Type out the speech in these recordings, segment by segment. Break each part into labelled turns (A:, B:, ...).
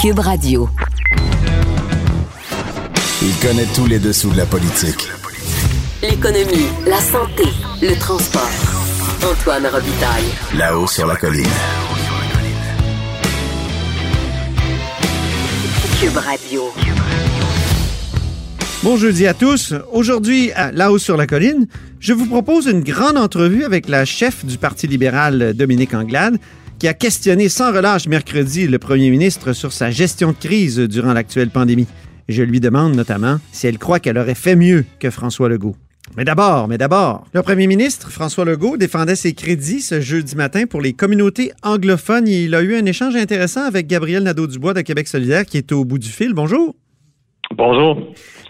A: Cube Radio.
B: Il connaît tous les dessous de la politique.
A: L'économie, la santé, le transport. Antoine Robitaille.
B: Là-haut sur la colline.
A: Cube Radio.
C: Bon jeudi à tous. Aujourd'hui, à Là-haut sur la colline, je vous propose une grande entrevue avec la chef du Parti libéral, Dominique Anglade, qui a questionné sans relâche mercredi le premier ministre sur sa gestion de crise durant l'actuelle pandémie. Je lui demande notamment si elle croit qu'elle aurait fait mieux que François Legault. Mais d'abord, mais d'abord, le premier ministre François Legault défendait ses crédits ce jeudi matin pour les communautés anglophones. Il a eu un échange intéressant avec Gabriel Nadeau-Dubois de Québec solidaire qui est au bout du fil. Bonjour.
D: Bonjour.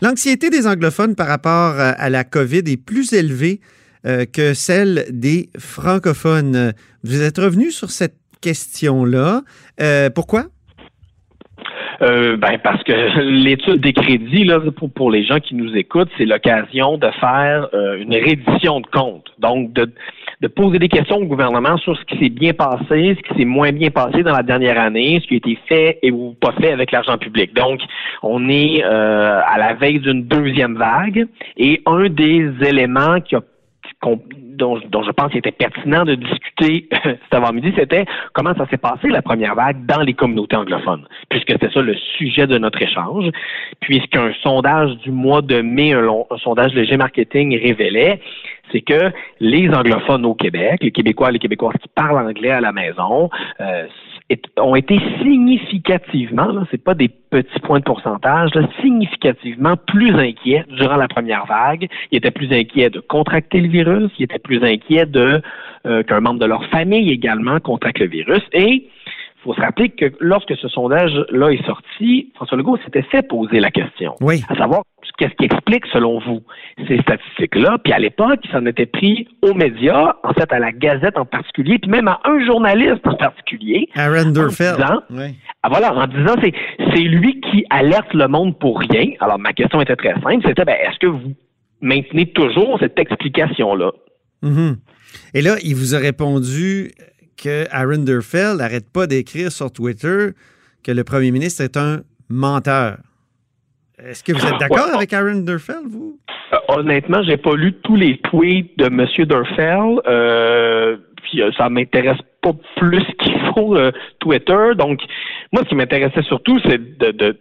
C: L'anxiété des anglophones par rapport à la COVID est plus élevée euh, que celle des francophones. Vous êtes revenu sur cette question-là. Euh, pourquoi?
D: Euh, ben parce que l'étude des crédits pour, les gens qui nous écoutent, c'est l'occasion de faire euh, une reddition de compte. Donc de, de poser des questions au gouvernement sur ce qui s'est bien passé, ce qui s'est moins bien passé dans la dernière année, ce qui a été fait et ou pas fait avec l'argent public. Donc on est euh, à la veille d'une deuxième vague et un des éléments qui a dont, je pense qu'il était pertinent de discuter cet avant-midi, c'était comment ça s'est passé la première vague dans les communautés anglophones, puisque c'était ça le sujet de notre échange, puisqu'un sondage du mois de mai, un, sondage léger marketing révélait, c'est que les anglophones au Québec, les Québécois les Québécoises qui parlent anglais à la maison, euh, ont été significativement, ce c'est pas des petits points de pourcentage, significativement plus inquiets durant la première vague. Ils étaient plus inquiets de contracter le virus, ils étaient plus inquiets de euh, qu'un membre de leur famille également contracte le virus. Et il faut se rappeler que lorsque ce sondage-là est sorti, François Legault s'était fait poser la question.
C: Oui.
D: À savoir, qu'est-ce qui explique, selon vous, ces statistiques-là? Puis à l'époque, il s'en était pris aux médias, en fait, à la Gazette en particulier, puis même à un journaliste en particulier.
C: Aaron Durfeld.
D: Oui. Ah, voilà, en disant, c'est, c'est lui qui alerte le monde pour rien. Alors, ma question était très simple. C'était, ben, est-ce que vous maintenez toujours cette explication-là?
C: Mm-hmm. Et là, il vous a répondu que Aaron Durfeld n'arrête pas d'écrire sur Twitter que le premier ministre est un menteur. Est-ce que vous êtes d'accord avec Aaron Durfeld, vous?
D: Euh, honnêtement, j'ai pas lu tous les tweets de M. Durfeld. Euh, puis euh, ça m'intéresse pas plus qu'il faut Twitter. Donc, moi, ce qui m'intéressait surtout, c'est de,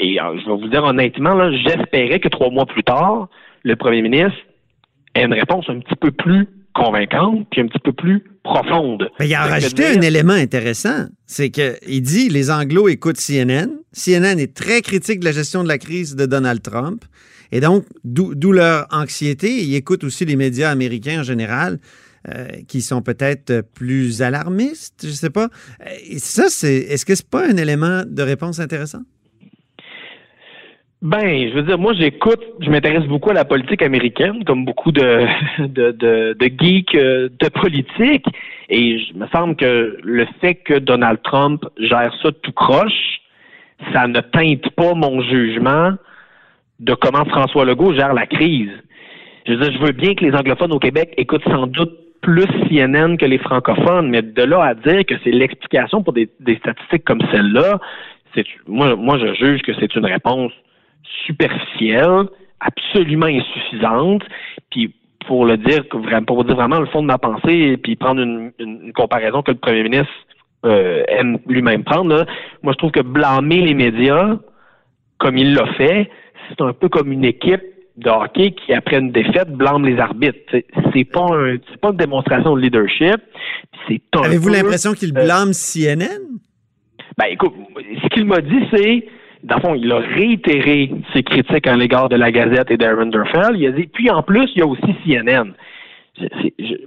D: et je vais vous dire honnêtement, j'espérais que trois mois plus tard, le premier ministre ait une réponse un petit peu plus convaincante, puis un petit peu plus profonde.
C: Mais il a rajouté un élément intéressant, c'est qu'il dit les Anglo écoutent CNN. CNN est très critique de la gestion de la crise de Donald Trump, et donc d'où leur anxiété. Ils écoutent aussi les médias américains en général. Euh, qui sont peut-être plus alarmistes, je sais pas. Et ça, c'est, est-ce que c'est pas un élément de réponse intéressant?
D: Ben, je veux dire, moi, j'écoute, je m'intéresse beaucoup à la politique américaine, comme beaucoup de, de, de, de geeks euh, de politique. Et il me semble que le fait que Donald Trump gère ça tout croche, ça ne teinte pas mon jugement de comment François Legault gère la crise. Je veux dire, je veux bien que les anglophones au Québec écoutent sans doute plus CNN que les francophones, mais de là à dire que c'est l'explication pour des, des statistiques comme celle-là, c'est moi, moi je juge que c'est une réponse superficielle, absolument insuffisante. Puis pour le dire, pour dire vraiment le fond de ma pensée, puis prendre une, comparaison que le premier ministre euh, aime lui-même prendre, moi je trouve que blâmer les médias, comme il l'a fait, c'est un peu comme une équipe de hockey qui, après une défaite, blâme les arbitres. C'est pas un, pas une démonstration de leadership. C'est
C: Avez-vous l'impression qu'il euh, blâme CNN?
D: Ben écoute, ce qu'il m'a dit, c'est dans le fond, il a réitéré ses critiques à l'égard de la Gazette et d'Aaron Durfell. Il a dit, puis en plus, il y a aussi CNN.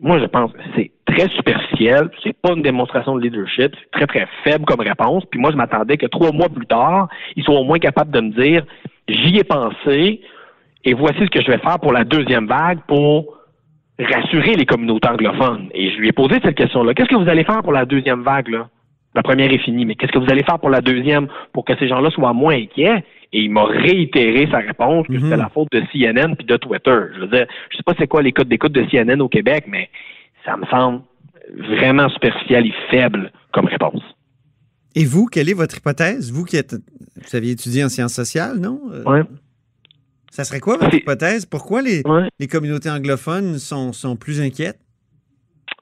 D: moi, je pense que c'est très superficiel. C'est pas une démonstration de leadership. C'est très, très faible comme réponse. Puis moi, je m'attendais que trois mois plus tard, ils soient au moins capables de me dire, j'y ai pensé et voici ce que je vais faire pour la deuxième vague pour rassurer les communautés anglophones. Et je lui ai posé cette question-là. Qu'est-ce que vous allez faire pour la deuxième vague, là? La première est finie, mais qu'est-ce que vous allez faire pour la deuxième pour que ces gens-là soient moins inquiets? Et il m'a réitéré sa réponse que c'était mhm. la faute de CNN puis de Twitter. Je veux dire, je sais pas c'est quoi les codes d'écoute de CNN au Québec, mais ça me semble vraiment superficiel et faible comme réponse.
C: Et vous, quelle est votre hypothèse? Vous qui êtes, vous aviez étudié en sciences sociales, non? Euh,
D: Ouais.
C: Ça serait quoi votre hypothèse? Pourquoi les,
D: Ouais.
C: les communautés anglophones sont, sont plus inquiètes?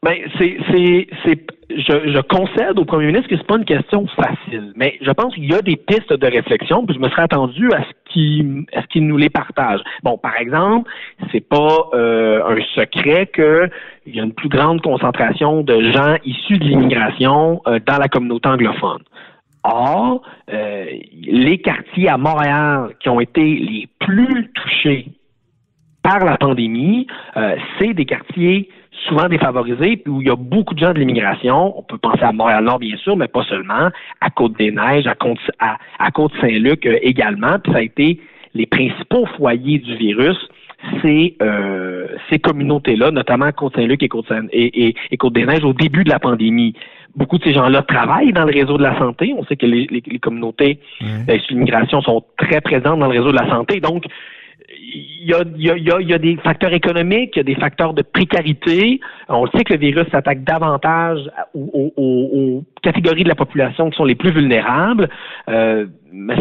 D: Ben, c'est, je, concède au premier ministre que c'est pas une question facile, mais je pense qu'il y a des pistes de réflexion, puis je me serais attendu à ce qu'il, nous les partage. Bon, par exemple, c'est pas euh, un secret que il y a une plus grande concentration de gens issus de l'immigration euh, dans la communauté anglophone. Or, euh, les quartiers à Montréal qui ont été les plus touchés par la pandémie, c'est des quartiers souvent défavorisés où il y a beaucoup de gens de l'immigration. On peut penser à Montréal-Nord, bien sûr, mais pas seulement, à Côte-des-Neiges, à, Côte, à, à Côte-Saint-Luc euh, également. Puis ça a été les principaux foyers du virus, c'est euh, ces communautés-là, notamment Côte-Saint-Luc et, Côte et, et, et Côte-des-Neiges au début de la pandémie. Beaucoup de ces gens-là travaillent dans le réseau de la santé. On sait que les, les, les communautés euh, sur l'immigration sont très présentes dans le réseau de la santé. Donc, il y, a, il, y a, il, y a, il y a des facteurs économiques, il y a des facteurs de précarité. On sait que le virus s'attaque davantage aux, aux, aux, catégories de la population qui sont les plus vulnérables. Euh,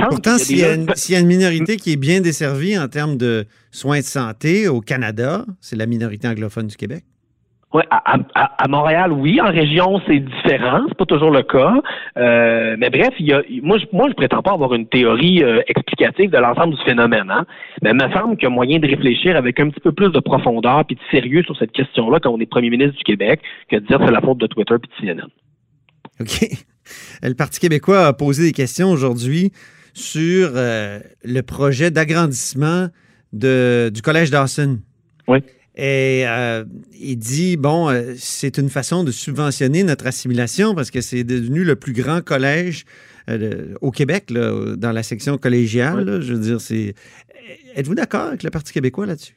C: Pourtant, s'il y, y, a une minorité qui est bien desservie en termes de soins de santé au Canada, c'est la minorité anglophone du Québec.
D: À, à, à, Montréal, oui. En région, c'est différent. C'est pas toujours le cas. Euh, mais bref, il y a, moi, je, moi, je prétends pas avoir une théorie euh, explicative de l'ensemble du phénomène. Hein? Mais il me semble qu'il y a moyen de réfléchir avec un petit peu plus de profondeur puis de sérieux sur cette question-là quand on est premier ministre du Québec que de dire que c'est la faute de Twitter puis de CNN.
C: OK. Le Parti québécois a posé des questions aujourd'hui sur euh, le projet d'agrandissement du Collège Dawson.
D: Oui.
C: Et euh, il dit, bon, euh, c'est une façon de subventionner notre assimilation parce que c'est devenu le plus grand collège euh, au Québec, là, dans la section collégiale. Là, je veux dire, c'est. Êtes-vous d'accord avec le Parti québécois là-dessus?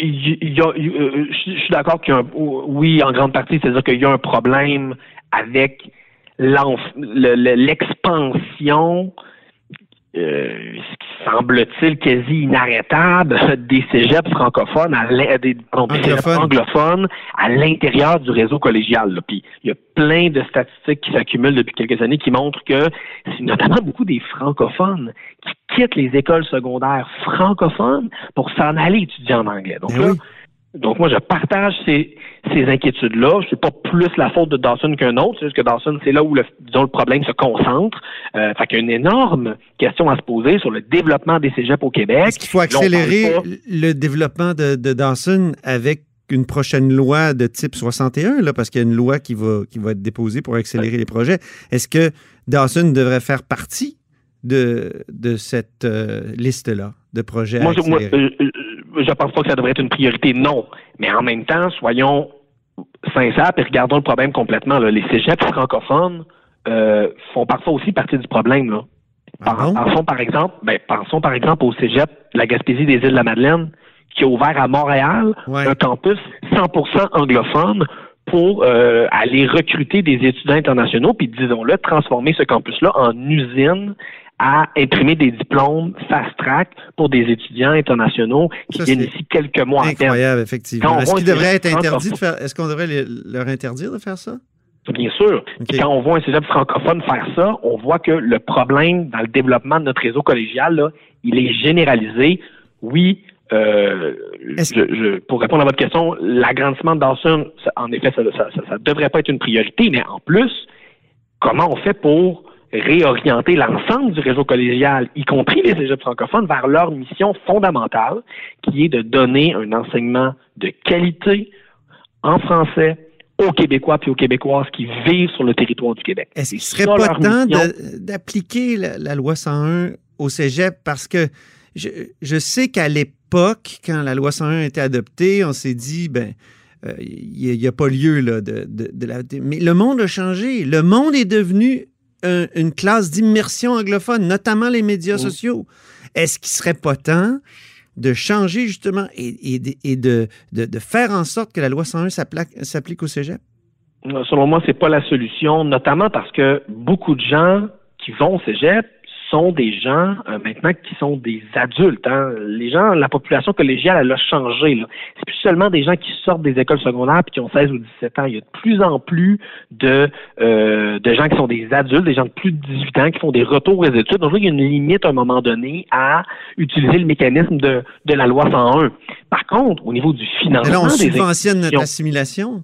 D: Il, il y a, il, je suis d'accord qu'il y a un, oui, en grande partie, c'est-à-dire qu'il y a un problème avec l'expansion euh, ce qui semble-t-il quasi inarrêtable des cégeps francophones, à des, pardon, des cégeps anglophones à l'intérieur du réseau collégial. Là. Puis il y a plein de statistiques qui s'accumulent depuis quelques années qui montrent que c'est notamment beaucoup des francophones qui quittent les écoles secondaires francophones pour s'en aller étudier en anglais. Donc
C: Mais
D: là,
C: oui.
D: Donc moi, je partage ces, ces inquiétudes-là. C'est pas plus la faute de Dawson qu'un autre, c'est juste que Dawson, c'est là où le, disons, le problème se concentre. Euh, fait qu'il y a une énorme question à se poser sur le développement des cégeps au Québec.
C: Est-ce qu'il faut accélérer le développement de, de Dawson avec une prochaine loi de type 61, là, parce qu'il y a une loi qui va, qui va être déposée pour accélérer les projets? Est-ce que Dawson devrait faire partie de, de cette euh, liste-là de projets à
D: Moi, je, moi,
C: accélérer?
D: euh, euh, je pense pas que ça devrait être une priorité, non. Mais en même temps, soyons sincères et regardons le problème complètement. là. Les cégeps francophones euh, font parfois aussi partie du problème. Là.
C: Ah?
D: Pensons par exemple, ben, pensons par exemple au cégep de la Gaspésie des îles de la Madeleine, qui a ouvert à Montréal
C: Ouais.
D: un campus 100% anglophone pour euh, aller recruter des étudiants internationaux, puis disons-le, transformer ce campus-là en usine à imprimer des diplômes fast-track pour des étudiants internationaux qui
C: Ça,
D: viennent ici quelques mois à.
C: Incroyable,
D: Quand
C: effectivement. Est-ce
D: voit
C: qu'il
D: un
C: devrait être
D: cégep
C: interdit de
D: francophone-
C: faire. Est-ce qu'on devrait les- leur interdire de faire ça?
D: Bien sûr. Quand on voit un cégep francophone faire ça, on voit que le problème dans le développement de notre réseau collégial, là, il est généralisé. Oui, euh,
C: Est-ce-
D: je- je- pour répondre à votre question, l'agrandissement de Dawson, ça- en effet, ça ne devrait pas être une priorité, mais en plus, comment on fait pour réorienter l'ensemble du réseau collégial, y compris les cégeps francophones, vers leur mission fondamentale, qui est de donner un enseignement de qualité en français aux Québécois puis aux Québécoises qui vivent sur le territoire du Québec.
C: Est-ce qu'il serait pas temps d'appliquer la, la loi 101 au cégep? Parce que je, je sais qu'à l'époque, quand la loi 101 a été adoptée, on s'est dit, ben, euh, il n'y a, pas lieu là, de, de- de la. Mais le monde a changé. Le monde est devenu un- une classe d'immersion anglophone, notamment les médias sociaux. Est-ce qu'il serait pas temps de changer justement et, et de- et de, de- de faire en sorte que la loi 101 s'applique s'applique au cégep?
D: Selon moi, c'est pas la solution, notamment parce que beaucoup de gens qui vont au cégep sont des gens euh, maintenant qui sont des adultes. Hein. Les gens, la population collégiale, elle a changé. Là. C'est plus seulement des gens qui sortent des écoles secondaires puis qui ont 16 ou 17 ans. Il y a de plus en plus de, euh, de gens qui sont des adultes, des gens de plus de 18 ans qui font des retours aux études. Donc, il y a une limite à un moment donné à utiliser le mécanisme de, de la loi 101. Par contre, au niveau du financement...
C: là, on
D: des
C: subventionne notre assimilation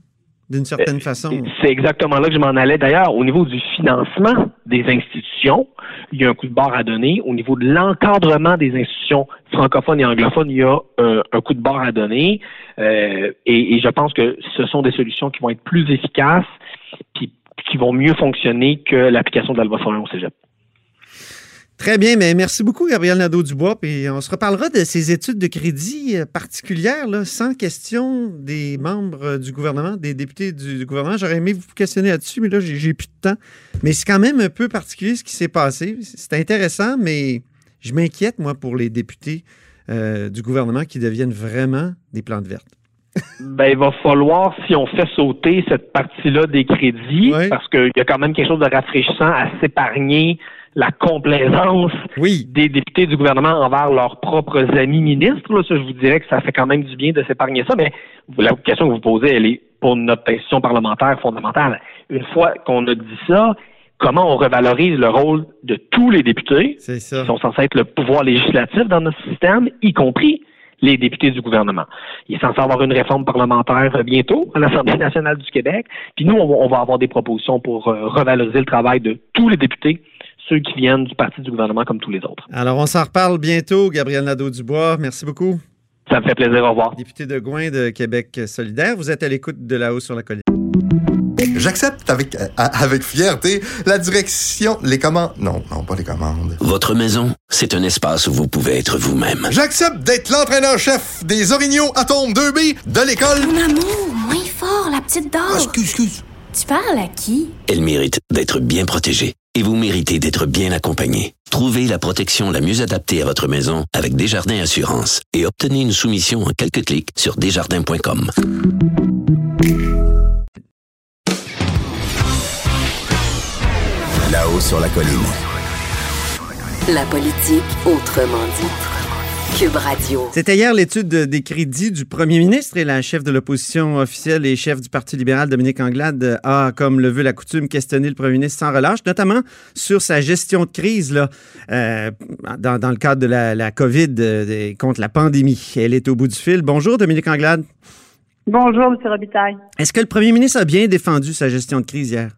C: d'une certaine façon.
D: C'est exactement là que je m'en allais. D'ailleurs, au niveau du financement des institutions, il y a un coup de barre à donner. Au niveau de l'encadrement des institutions francophones et anglophones, il y a euh, un coup de barre à donner. Euh, et, je pense que ce sont des solutions qui vont être plus efficaces puis qui vont mieux fonctionner que l'application de la loi 101 au cégep.
C: Très bien, mais merci beaucoup, Gabriel Nadeau-Dubois. Puis on se reparlera de ces études de crédit euh, particulières, là, sans question des membres du gouvernement, des députés du gouvernement. J'aurais aimé vous questionner là-dessus, mais là, j'ai plus de temps. Mais c'est quand même un peu particulier ce qui s'est passé. C'est intéressant, mais je m'inquiète, moi, pour les députés euh, du gouvernement qui deviennent vraiment des plantes vertes.
D: ben, il va falloir, si on fait sauter cette partie-là des crédits, parce qu'il y a quand même quelque chose de rafraîchissant à s'épargner la complaisance des députés du gouvernement envers leurs propres amis ministres. Là, ça, je vous dirais que ça fait quand même du bien de s'épargner ça, mais la question que vous posez, elle est pour notre institution parlementaire fondamentale. Une fois qu'on a dit ça, comment on revalorise le rôle de tous les députés qui sont censés être le pouvoir législatif dans notre système, y compris les députés du gouvernement. Il est censé avoir une réforme parlementaire bientôt à l'Assemblée nationale du Québec. Puis nous, on va avoir des propositions pour euh, revaloriser le travail de tous les députés ceux qui viennent du parti du gouvernement comme tous les autres.
C: Alors, on s'en reparle bientôt, Gabriel Nadeau-Dubois. Merci beaucoup.
D: Ça me fait plaisir. Au revoir.
C: Député de Gouin de Québec solidaire, vous êtes à l'écoute de La hausse sur la colline.
E: J'accepte avec, euh, avec fierté la direction, les commandes. Non, non, pas les commandes.
F: Votre maison, c'est un espace où vous pouvez être vous-même.
E: J'accepte d'être l'entraîneur-chef des Orignaux Atomes 2B de l'école.
G: Mon amour, moins fort, la petite dame.
E: Ah, excuse, excuse.
G: Tu parles à qui?
F: Elle mérite d'être bien protégée et vous méritez d'être bien accompagné. Trouvez la protection la mieux adaptée à votre maison avec Desjardins Assurance et obtenez une soumission en quelques clics sur desjardins.com.
B: Là-haut sur la colline.
A: La politique autrement
C: C'était hier l'étude des crédits du premier ministre et la chef de l'opposition officielle et chef du Parti libéral, Dominique Anglade, a, comme le veut la coutume, questionné le premier ministre sans relâche, notamment sur sa gestion de crise là, euh, dans, le cadre de la, COVID euh, contre la pandémie. Elle est au bout du fil. Bonjour, Dominique Anglade.
H: Bonjour, M. Robitaille.
C: Est-ce que le premier ministre a bien défendu sa gestion de crise hier?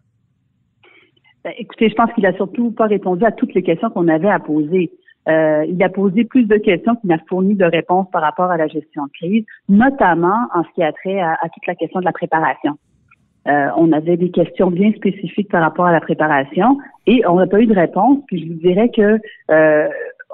H: Ben, écoutez, je pense qu'il a surtout pas répondu à toutes les questions qu'on avait à poser. Euh, il a posé plus de questions qu'il n'a fourni de réponses par rapport à la gestion de crise, notamment en ce qui a trait à, toute la question de la préparation. Euh, on avait des questions bien spécifiques par rapport à la préparation et on n'a pas eu de réponse. Puis je vous dirais que euh,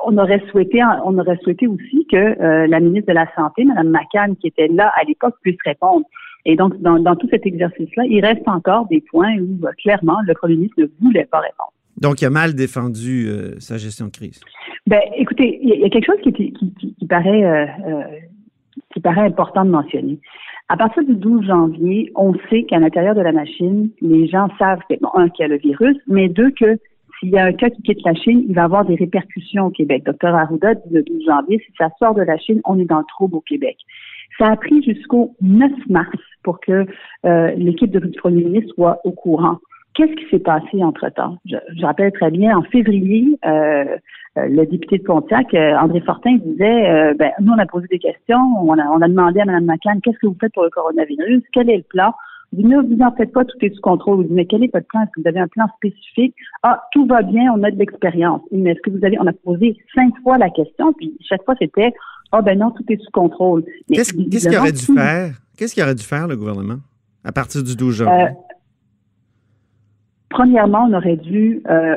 H: on aurait souhaité, on aurait souhaité aussi que la ministre de la Santé, Mme McCann, qui était là à l'époque, puisse répondre. Et donc, dans, dans tout cet exercice-là, il reste encore des points où clairement le premier ministre ne voulait pas répondre.
C: Donc, il a mal défendu euh, sa gestion de crise.
H: Ben, écoutez, il y, a quelque chose qui, paraît, euh, euh, qui paraît important de mentionner. À partir du 12 janvier, on sait qu'à l'intérieur de la machine, les gens savent, bon, un, qu'il y a le virus, mais deux, que s'il y a un cas qui quitte la Chine, il va avoir des répercussions au Québec. Docteur Arruda dit le 12 janvier, si ça sort de la Chine, on est dans le trouble au Québec. Ça a pris jusqu'au 9 mars pour que l'équipe du Premier ministre soit au courant. Qu'est-ce qui s'est passé entre-temps? Je, rappelle très bien, en février, euh, euh, le député de Pontiac, euh, André Fortin, disait, ben, nous, on a posé des questions, on a, on a demandé à Mme McCann, qu'est-ce que vous faites pour le coronavirus? Quel est le plan? Dit, ne vous en faites pas, tout est sous contrôle. Vous dit, mais quel est votre plan? Est-ce que vous avez un plan spécifique? Ah, tout va bien, on a de l'expérience. Mais est-ce que vous avez, on a posé cinq fois la question, puis chaque fois, c'était, ah, ben non, tout est sous contrôle.
C: Qu'est-ce qu'il aurait dû faire? Qu'est-ce qu'il aurait dû faire, le gouvernement, à partir du 12 janvier?
H: Premièrement, on aurait dû euh,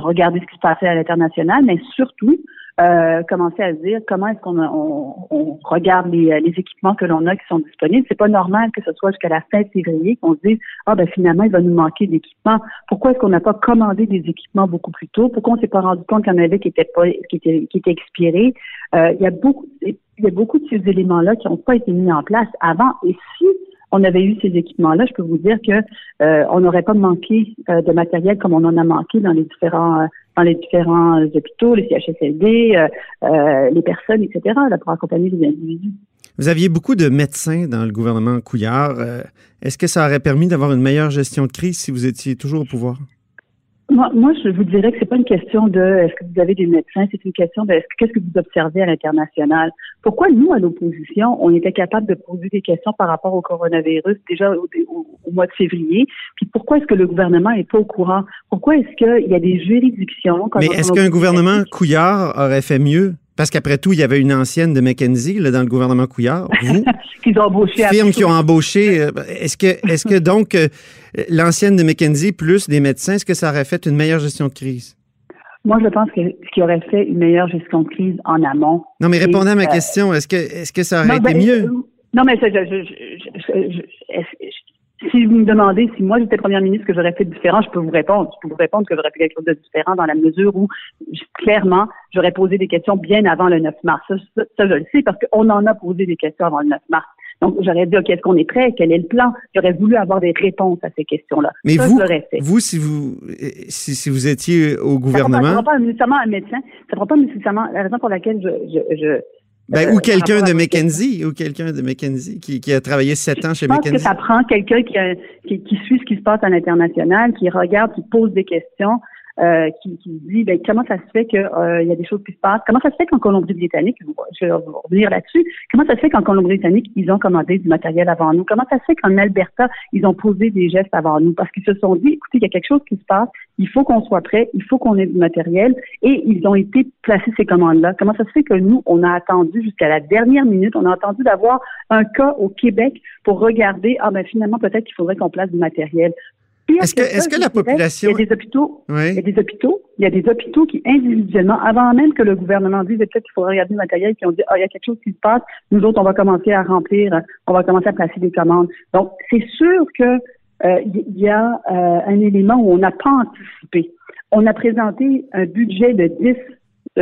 H: regarder ce qui se passait à l'international, mais surtout euh, commencer à se dire comment est-ce qu'on on, regarde les, les, équipements que l'on a qui sont disponibles. C'est pas normal que ce soit jusqu'à la fin février qu'on se dise ah ben finalement il va nous manquer d'équipements. Pourquoi est-ce qu'on n'a pas commandé des équipements beaucoup plus tôt? Pourquoi on s'est pas rendu compte qu'il y en avait qui étaient pas qui étaient qui étaient expirés? Euh, Il y a beaucoup il y a beaucoup de ces éléments là qui n'ont pas été mis en place avant. Et si on avait eu ces équipements-là, je peux vous dire que euh, on n'aurait pas manqué euh, de matériel comme on en a manqué dans les différents euh, dans les différents hôpitaux, les CHSLD, les personnes, etc., là, pour accompagner les individus.
C: Vous aviez beaucoup de médecins dans le gouvernement Couillard. Est-ce que ça aurait permis d'avoir une meilleure gestion de crise si vous étiez toujours au pouvoir?
H: Moi, moi, je vous dirais que c'est pas une question de est-ce que vous avez des médecins, c'est une question de qu'est-ce que vous observez à l'international? Pourquoi nous, à l'opposition, on était capable de poser des questions par rapport au coronavirus déjà au, mois de février, puis pourquoi est-ce que le gouvernement est pas au courant? Pourquoi est-ce qu'il y a des juridictions
C: Mais est-ce qu'un gouvernement Couillard aurait fait mieux? Parce qu'après tout, il y avait une ancienne de McKenzie là, dans le gouvernement Couillard. Vous,
H: qu'ils ont embauché.
C: Firmes qui ont embauché. Euh, est-ce que, est-ce que donc euh, l'ancienne de McKenzie plus des médecins, est-ce que ça aurait fait une meilleure gestion de crise?
H: Moi, je pense que ce qui aurait fait une meilleure gestion de crise en amont.
C: Non, mais répondez à ma euh, question. Est-ce que, est-ce que ça aurait été
H: ben,
C: mieux?
H: Non, mais je, je, si vous me demandez si moi j'étais première ministre que j'aurais fait différent, je peux vous répondre. Je peux vous répondre que j'aurais fait quelque chose de différent dans la mesure où clairement j'aurais posé des questions bien avant le 9 mars. Ça, je le sais parce qu'on en a posé des questions avant le 9 mars. Donc, j'aurais dit, OK, est-ce qu'on est prêt? Quel est le plan? J'aurais voulu avoir des réponses à ces questions-là.
C: Mais vous, vous, si vous, si, si, vous étiez au gouvernement. Ça
H: ne prend pas nécessairement un médecin. Ça ne prend pas nécessairement, la raison pour laquelle je, je, je
C: ben, ou euh, quelqu'un de McKenzie, ou quelqu'un de McKenzie qui, qui, a travaillé sept ans chez
H: je pense
C: McKenzie.
H: que ça prend quelqu'un qui, qui, qui, suit ce qui se passe à l'international, qui regarde, qui pose des questions, euh, qui, dit ben, comment ça se fait qu'il euh, y a des choses qui se passent? Comment ça se fait qu'en Colombie-Britannique, je vais revenir là-dessus, comment ça se fait qu'en Colombie-Britannique, ils ont commandé du matériel avant nous? Comment ça se fait qu'en Alberta, ils ont posé des gestes avant nous? Parce qu'ils se sont dit, écoutez, il y a quelque chose qui se passe, il faut qu'on soit prêt, il faut qu'on ait du matériel, et ils ont été placés ces commandes-là. Comment ça se fait que nous, on a attendu jusqu'à la dernière minute, on a attendu d'avoir un cas au Québec pour regarder, ah ben finalement, peut-être qu'il faudrait qu'on place du matériel.
C: Est-ce que, est que la population.
H: Il y a des hôpitaux. Il y a des hôpitaux. Il y a des hôpitaux qui, individuellement, avant même que le gouvernement dise peut-être qu'il faudrait regarder le matériel, qui ont dit, ah, il y a quelque chose qui se passe. Nous autres, on va commencer à remplir, on va commencer à placer des commandes. Donc, c'est sûr que, euh, il y a euh, un élément où on n'a pas anticipé. On a présenté un budget de 10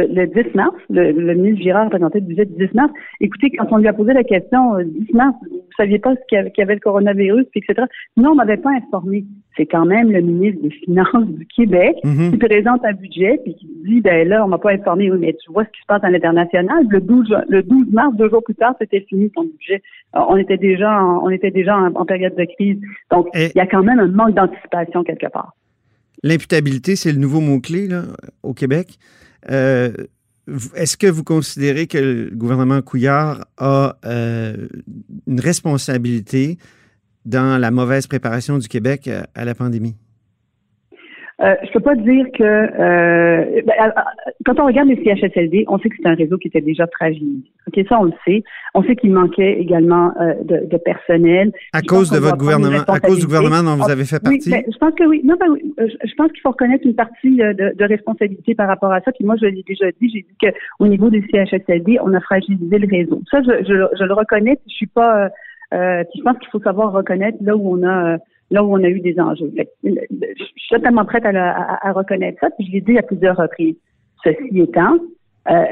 H: le 10 mars, le, ministre Girard a présenté le budget du 10 mars. Écoutez, quand on lui a posé la question 10 euh, mars, vous saviez pas qu'il y, avait le coronavirus, etc. Non, on m'avait pas informé. C'est quand même le ministre des Finances du Québec mhm. qui présente un budget puis qui dit ben là, on m'a pas informé. Oui, mais tu vois ce qui se passe à l'international. Le 12, le 12 mars, deux jours plus tard, c'était fini ton budget. on était déjà, en, on était déjà en, période de crise. Donc, il y a quand même un manque d'anticipation quelque part.
C: L'imputabilité, c'est le nouveau mot-clé au Québec. Euh, est-ce que vous considérez que le gouvernement Couillard a euh, une responsabilité dans la mauvaise préparation du Québec à la pandémie?
H: Euh, je peux pas dire que euh, ben, euh, quand on regarde les CHSLD, on sait que c'est un réseau qui était déjà fragilisé. Ok, ça on le sait. On sait qu'il manquait également euh, de, de, personnel.
C: À cause de votre gouvernement, à cause du gouvernement dont vous avez fait partie?
H: Oui, ben, je pense que oui. Non, ben, oui. Je pense qu'il faut reconnaître une partie de, de, responsabilité par rapport à ça. Puis moi, je l'ai déjà dit. J'ai dit qu'au niveau des CHSLD, on a fragilisé le réseau. Ça, je, je, je le reconnais. Je suis pas. Euh, je pense qu'il faut savoir reconnaître là où on a là où on a eu des enjeux. je suis totalement prête à, reconnaître ça, puis je l'ai dit à plusieurs reprises. Ceci étant, euh,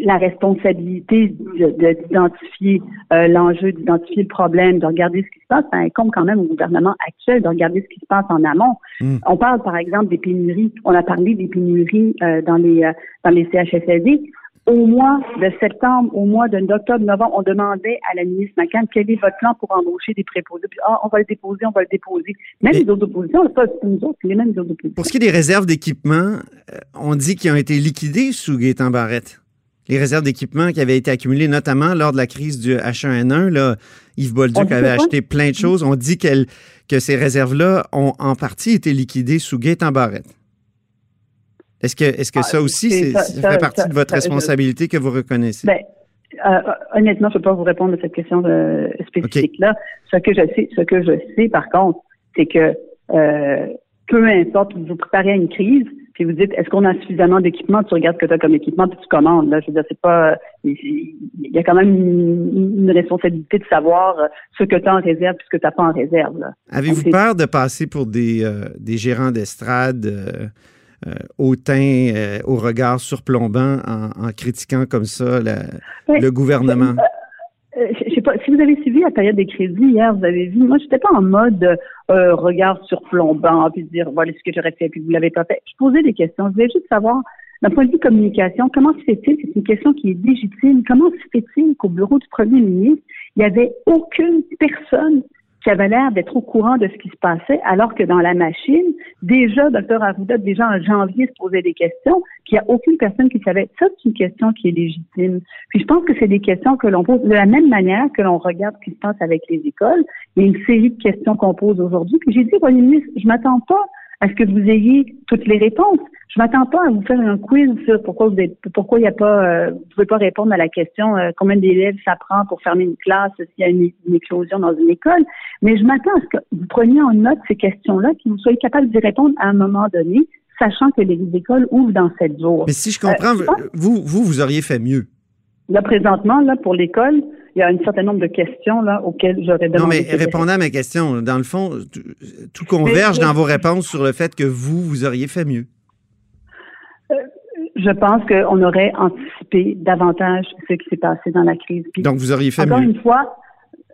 H: la responsabilité d'identifier euh, l'enjeu, d'identifier le problème, de regarder ce qui se passe, ça incombe quand même au gouvernement actuel de regarder ce qui se passe en amont. Hmm. On parle par exemple des pénuries. On a parlé des pénuries euh, dans les dans les CHSLD au mois de septembre, au mois d'octobre, novembre, on demandait à la ministre McCann quel est votre plan pour embaucher des préposés. Puis, ah, on va le déposer, on va le déposer. Même les autres oppositions, pas nous autres, les mêmes autres oppositions.
C: Pour ce qui est des réserves d'équipement, euh, on dit qu'ils ont été liquidées sous Gaétan Barrette. Les réserves d'équipement qui avaient été accumulées notamment lors de la crise du H1N1, là, Yves Bolduc avait acheté plein de choses. On dit que ces réserves-là ont en partie été liquidées sous Gaétan Barrette. Est-ce que, est-ce que ah, ça aussi, ça, fait partie de votre responsabilité que vous reconnaissez?
H: Ben, euh, honnêtement, je ne peux pas vous répondre à cette question de, spécifique-là. Ce que je sais, ce que je sais, par contre, c'est que euh, peu importe, vous préparez à une crise, puis vous dites, est-ce qu'on a suffisamment d'équipement? Tu regardes ce que tu as comme équipement, puis tu commandes. Là, je veux dire, c'est pas, il y a quand même une, responsabilité de savoir ce que tu as en réserve, puis ce que tu n'as pas en réserve.
C: Avez-vous peur de passer pour des, euh, des gérants d'estrade? Euh, au teint, euh, au regard surplombant en, critiquant comme ça le gouvernement?
H: Euh, j'ai pas, si vous avez suivi la période des crédits hier, vous avez vu, moi, j'étais pas en mode euh, regard surplombant, puis dire voilà ce que j'aurais fait, puis vous l'avez pas fait. Je posais des questions. Je voulais juste savoir, d'un point de vue communication, comment se fait-il, c'est une question qui est légitime, comment se fait-il qu'au bureau du premier ministre, il n'y avait aucune personne qui avait l'air d'être au courant de ce qui se passait, alors que dans la machine, déjà, Dr. Arruda, déjà en janvier, se posait des questions, puis il n'y a aucune personne qui savait. Ça, c'est une question qui est légitime. Puis je pense que c'est des questions que l'on pose de la même manière que l'on regarde ce qui se passe avec les écoles. Il y a une série de questions qu'on pose aujourd'hui. Puis j'ai dit, Premier ministre, je m'attends pas à ce que vous ayez toutes les réponses. Je m'attends pas à vous faire un quiz sur pourquoi vous êtes, pourquoi il n'y a pas, euh, vous pouvez pas répondre à la question euh, combien d'élèves ça prend pour fermer une classe s'il y a une, une, éclosion dans une école. Mais je m'attends à ce que vous preniez en note ces questions-là, que vous soyez capable d'y répondre à un moment donné, sachant que les écoles ouvrent dans sept jours.
C: Mais si je comprends, euh, vous, vous, vous auriez fait mieux.
H: Là, présentement, là, pour l'école, il y a un certain nombre de questions là, auxquelles j'aurais demandé.
C: Non, mais répondez à ma question. Dans le fond, tout converge mais, dans vos réponses sur le fait que vous, vous auriez fait mieux.
H: Euh, je pense qu'on aurait anticipé davantage ce qui s'est passé dans la crise.
C: Puis, Donc, vous auriez fait
H: encore
C: mieux.
H: Une fois,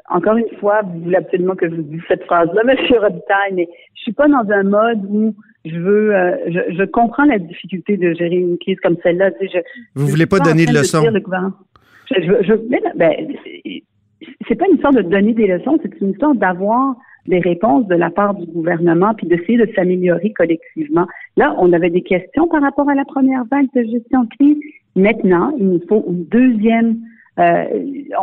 H: encore une fois, vous voulez absolument que je vous dise cette phrase-là, M. Robitaille, mais je suis pas dans un mode où je veux, euh, je, je, comprends la difficulté de gérer une crise comme celle-là. Tu sais,
C: vous voulez pas donner de leçons?
H: De je, je, je, ben, c'est pas une histoire de donner des leçons, c'est une histoire d'avoir des réponses de la part du gouvernement puis d'essayer de s'améliorer collectivement. Là, on avait des questions par rapport à la première vague de gestion de crise. Maintenant, il nous faut une deuxième euh,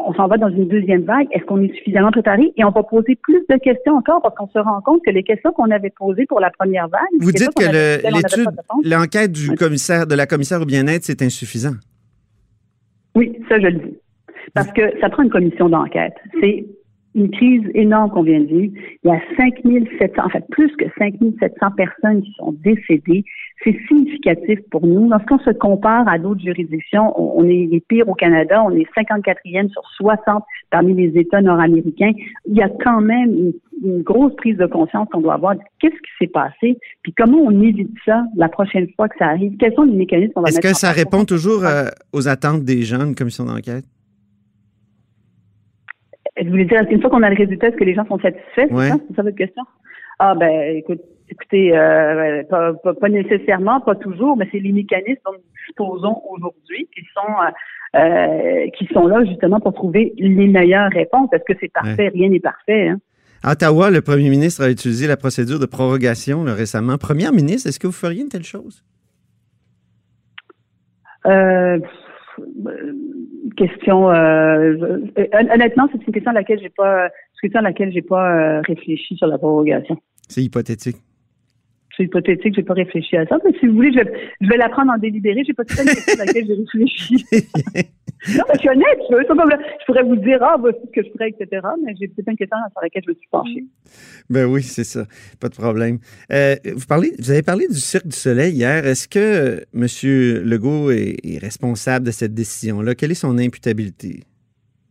H: on s'en va dans une deuxième vague. Est-ce qu'on est suffisamment préparé? Et on va poser plus de questions encore parce qu'on se rend compte que les questions qu'on avait posées pour la première vague.
C: Vous dites que l'étude, l'enquête du commissaire, de la commissaire au bien-être, c'est insuffisant.
H: Oui, ça, je le dis. Parce que ça prend une commission d'enquête. C'est une crise énorme qu'on vient de vivre. Il y a 5700, en fait, plus que 5700 personnes qui sont décédées. C'est significatif pour nous. Lorsqu'on se compare à d'autres juridictions, on, est les pires au Canada. On est 54e sur 60 parmi les États nord-américains. Il y a quand même une, une grosse prise de conscience qu'on doit avoir. Qu'est-ce qui s'est passé? Puis comment on évite ça la prochaine fois que ça arrive? Quels sont les mécanismes qu'on va
C: Est-ce que ça répond toujours euh, aux attentes des gens, une commission d'enquête?
H: Je voulais dire, une fois qu'on a le résultat, est-ce que les gens sont satisfaits?
C: Ouais.
H: C'est ça votre question? Ah ben, écoute, écoutez, euh, pas, pas, pas, nécessairement, pas toujours, mais c'est les mécanismes dont nous disposons aujourd'hui qui sont euh, qui sont là justement pour trouver les meilleures réponses. Est-ce que c'est parfait? Ouais. Rien n'est parfait. Hein?
C: À Ottawa, le premier ministre a utilisé la procédure de prorogation là, récemment. Première ministre, est-ce que vous feriez une telle chose?
H: Euh, question euh, honnêtement c'est une question à laquelle j'ai pas question à laquelle j'ai pas euh, réfléchi sur la prorogation.
C: C'est hypothétique.
H: C'est hypothétique, j'ai pas réfléchi à ça. Mais si vous voulez, je vais, je vais la prendre en délibéré. J'ai pas tout une question à laquelle j'ai réfléchi. non, mais je suis honnête. Je, je pourrais vous dire, ah, voici ce que je ferais, etc. Mais j'ai peut-être une question sur laquelle je me suis penchée.
C: Ben oui, c'est ça. Pas de problème. Euh, vous, parlez, vous avez parlé du Cirque du Soleil hier. Est-ce que euh, M. Legault est, est responsable de cette décision-là? Quelle est son imputabilité?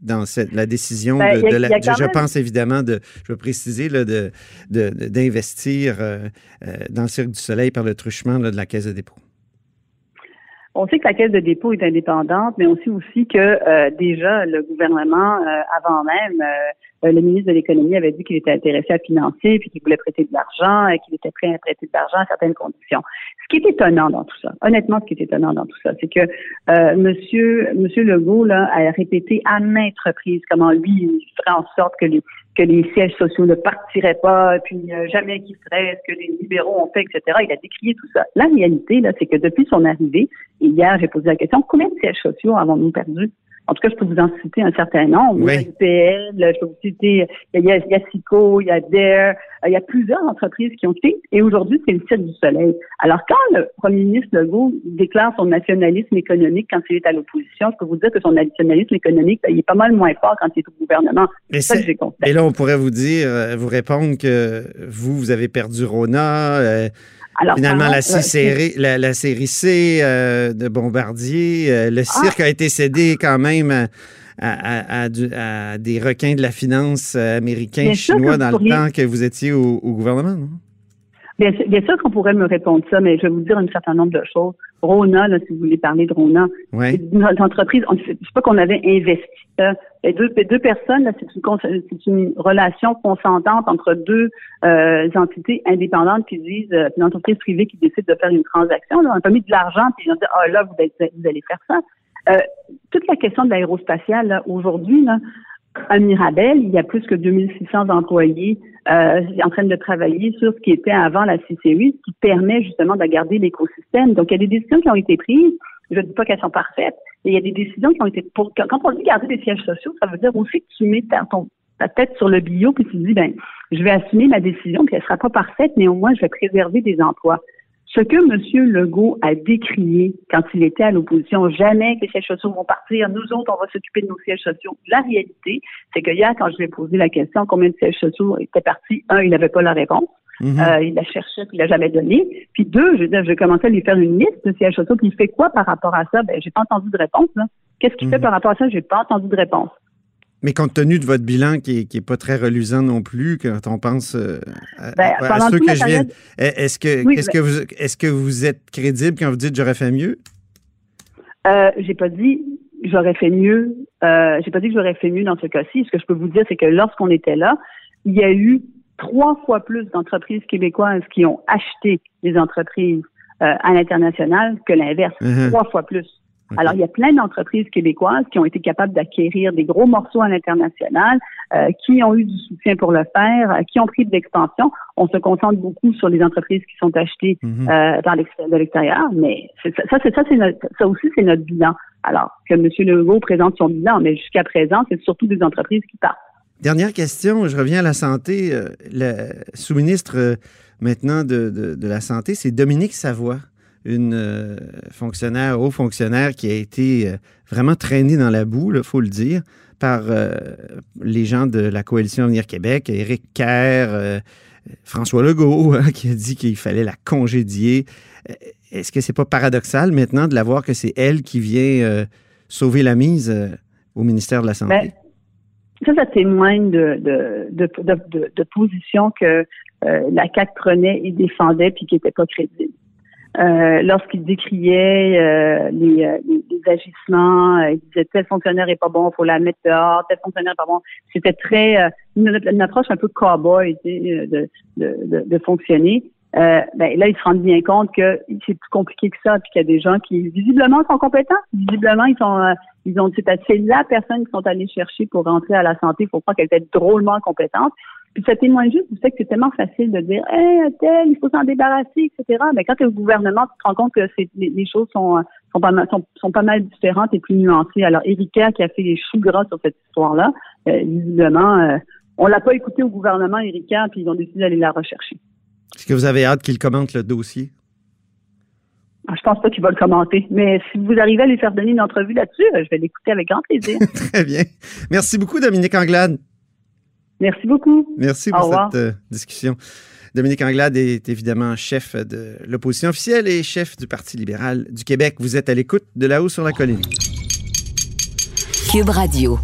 C: Dans cette, la décision
H: ben,
C: de,
H: a,
C: de la, je
H: même...
C: pense évidemment de, je veux préciser, là, de, d'investir euh, euh, dans le Cirque du Soleil par le truchement là, de la Caisse de dépôt.
H: On sait que la Caisse de dépôt est indépendante, mais on sait aussi que euh, déjà le gouvernement, avant même, euh, le ministre de l'économie avait dit qu'il était intéressé à financer, puis qu'il voulait prêter de l'argent, et qu'il était prêt à prêter de l'argent à certaines conditions. Ce qui est étonnant dans tout ça, honnêtement, ce qui est étonnant dans tout ça, c'est que euh, Monsieur Monsieur Legault là a répété à maintes reprises comment lui il ferait en sorte que les que les sièges sociaux ne partiraient pas, puis euh, jamais qu'ils seraient, ce que les libéraux ont fait, etc. Il a décrié tout ça. La réalité, là, c'est que depuis son arrivée, hier, j'ai posé la question, combien de sièges sociaux avons-nous perdus? En tout cas, je peux vous en citer un certain nombre.
C: Oui.
H: UPL, je peux vous citer, il y a, il y a SICO, il y a DARE, il y a plusieurs entreprises qui ont quitté, et aujourd'hui, c'est le ciel du soleil. Alors, quand le premier ministre Legault déclare son nationalisme économique quand il est à l'opposition, je peux vous dire que son nationalisme économique, il est pas mal moins fort quand il est au gouvernement.
C: C'est ça que j'ai constaté. Et là, on pourrait vous dire, vous répondre que vous, vous avez perdu Rona, euh, alors, Finalement, la, série, la, la, série C euh, de Bombardier, euh, le cirque ah. a été cédé quand même à, à, à, du, à des requins de la finance américains, chinois, dans pourriez... le temps que vous étiez au, au gouvernement, non?
H: Bien, sûr- bien sûr qu'on pourrait me répondre ça, mais je vais vous dire un certain nombre de choses. Rona, là, si vous voulez parler de Rona,
C: Ouais.
H: c'est une entreprise, on- c'est c'est pas qu'on avait investi. Les deux, les deux personnes, c'est une, une relation consentante entre deux euh, entités indépendantes qui disent, euh, une entreprise privée qui décide de faire une transaction. Là, on a pas mis de l'argent, puis ont dit, ah là, vous, allez- vous allez faire ça. Euh, toute la question de l'aérospatiale, aujourd'hui, là, à Mirabel, il y a plus que 2600 employés euh, en train de travailler sur ce qui était avant la CCU, ce qui permet justement de garder l'écosystème. Donc, il y a des décisions qui ont été prises. Je ne dis pas qu'elles sont parfaites, mais il y a des décisions qui ont été... Pour, quand on dit garder des sièges sociaux, ça veut dire aussi que tu mets ta, tête sur le bio puis tu dis, ben, je vais assumer ma décision, puis elle sera pas parfaite, mais au moins, je vais préserver des emplois. Ce que M. Legault a décrié quand il était à l'opposition, jamais que les sièges sociaux vont partir, nous autres, on va s'occuper de nos sièges sociaux. La réalité, c'est que hier, quand je lui ai posé la question combien de sièges sociaux étaient partis, un, il n'avait pas la réponse.
C: Mhm.
H: Euh, il la cherchait, puis il l'a jamais donné. Puis deux, je veux dire, j'ai commencé à lui faire une liste de sièges sociaux, puis il fait quoi par rapport à ça? Ben, j'ai pas entendu de réponse, là. Qu'est-ce qu'il fait
C: Mhm.
H: par rapport à ça? J'ai pas entendu de réponse.
C: Mais compte tenu de votre bilan qui est, qui est pas très reluisant non plus, quand on pense euh, à,
H: Ben,
C: à- à
H: pendant
C: ceux que je viens, est- est-ce que
H: Oui, ben-
C: que vous est-ce que vous êtes crédible quand vous dites j'aurais fait mieux?
H: Euh, j'ai pas dit j'aurais fait mieux. Euh, j'ai pas dit que j'aurais fait mieux dans ce cas-ci. Ce que je peux vous dire, c'est que lorsqu'on était là, il y a eu trois fois plus d'entreprises québécoises qui ont acheté des entreprises euh, à l'international que l'inverse.
C: Mhm.
H: Trois fois plus. Alors, il y a plein d'entreprises québécoises qui ont été capables d'acquérir des gros morceaux à l'international, euh, qui ont eu du soutien pour le faire, euh, qui ont pris de l'expansion. On se concentre beaucoup sur les entreprises qui sont achetées
C: Mhm.
H: euh, par de l'extérieur, mais ça, ça, c'est ça, c'est notre, ça aussi, c'est notre bilan. Alors que M. Legault présente son bilan, mais jusqu'à présent, c'est surtout des entreprises qui partent.
C: Dernière question, je reviens à la santé. Le sous-ministre maintenant de, de- de la Santé, c'est Dominique Savoie, une euh, fonctionnaire, haut fonctionnaire qui a été euh, vraiment traînée dans la boue, il faut le dire, par euh, les gens de la coalition Avenir Québec, Éric Kerr, François Legault, hein, qui a dit qu'il fallait la congédier. Est-ce que c'est pas paradoxal maintenant de la voir que c'est elle qui vient sauver la mise au ministère de la Santé?
H: Ben, ça, ça témoigne de, de, positions que la CAQ prenait et défendait puis qui n'étaient pas crédibles. Euh, Lorsqu'il décriait euh, les, euh, les, agissements, euh, il disait tel fonctionnaire est pas bon, faut la mettre dehors, tel fonctionnaire est pas bon. C'était très euh, une, une approche un peu cow-boy tu sais, de, de, de, de fonctionner. Euh, ben, là, ils se rendent bien compte que c'est plus compliqué que ça, puis qu'il y a des gens qui visiblement sont compétents, visiblement ils sont euh, ils ont c'est la personne qu'ils sont allés chercher pour rentrer à la santé. Il faut croire qu'elle était drôlement compétente. Puis ça témoigne juste du fait que c'est tellement facile de dire Hey, tel, il faut s'en débarrasser, etc. Mais quand tu es au gouvernement, tu te rends compte que c'est, les, les choses sont, euh, sont, pas mal, sont, sont pas mal différentes et plus nuancées. Alors, Erika qui a fait les choux gras sur cette histoire-là, euh, visiblement, euh, on l'a pas écouté au gouvernement, Erika, puis ils ont décidé d'aller la rechercher.
C: Est-ce que vous avez hâte qu'il commente le dossier?
H: Ah, Je pense pas qu'il va le commenter. Mais si vous arrivez à lui faire donner une entrevue là-dessus, euh, je vais l'écouter avec grand plaisir.
C: Très bien. Merci beaucoup, Dominique Anglade.
H: Merci beaucoup.
C: Merci pour cette euh, discussion. Dominique Anglade est évidemment chef de l'opposition officielle et chef du Parti libéral du Québec. Vous êtes à l'écoute de là-haut sur la colline.
A: Cube Radio.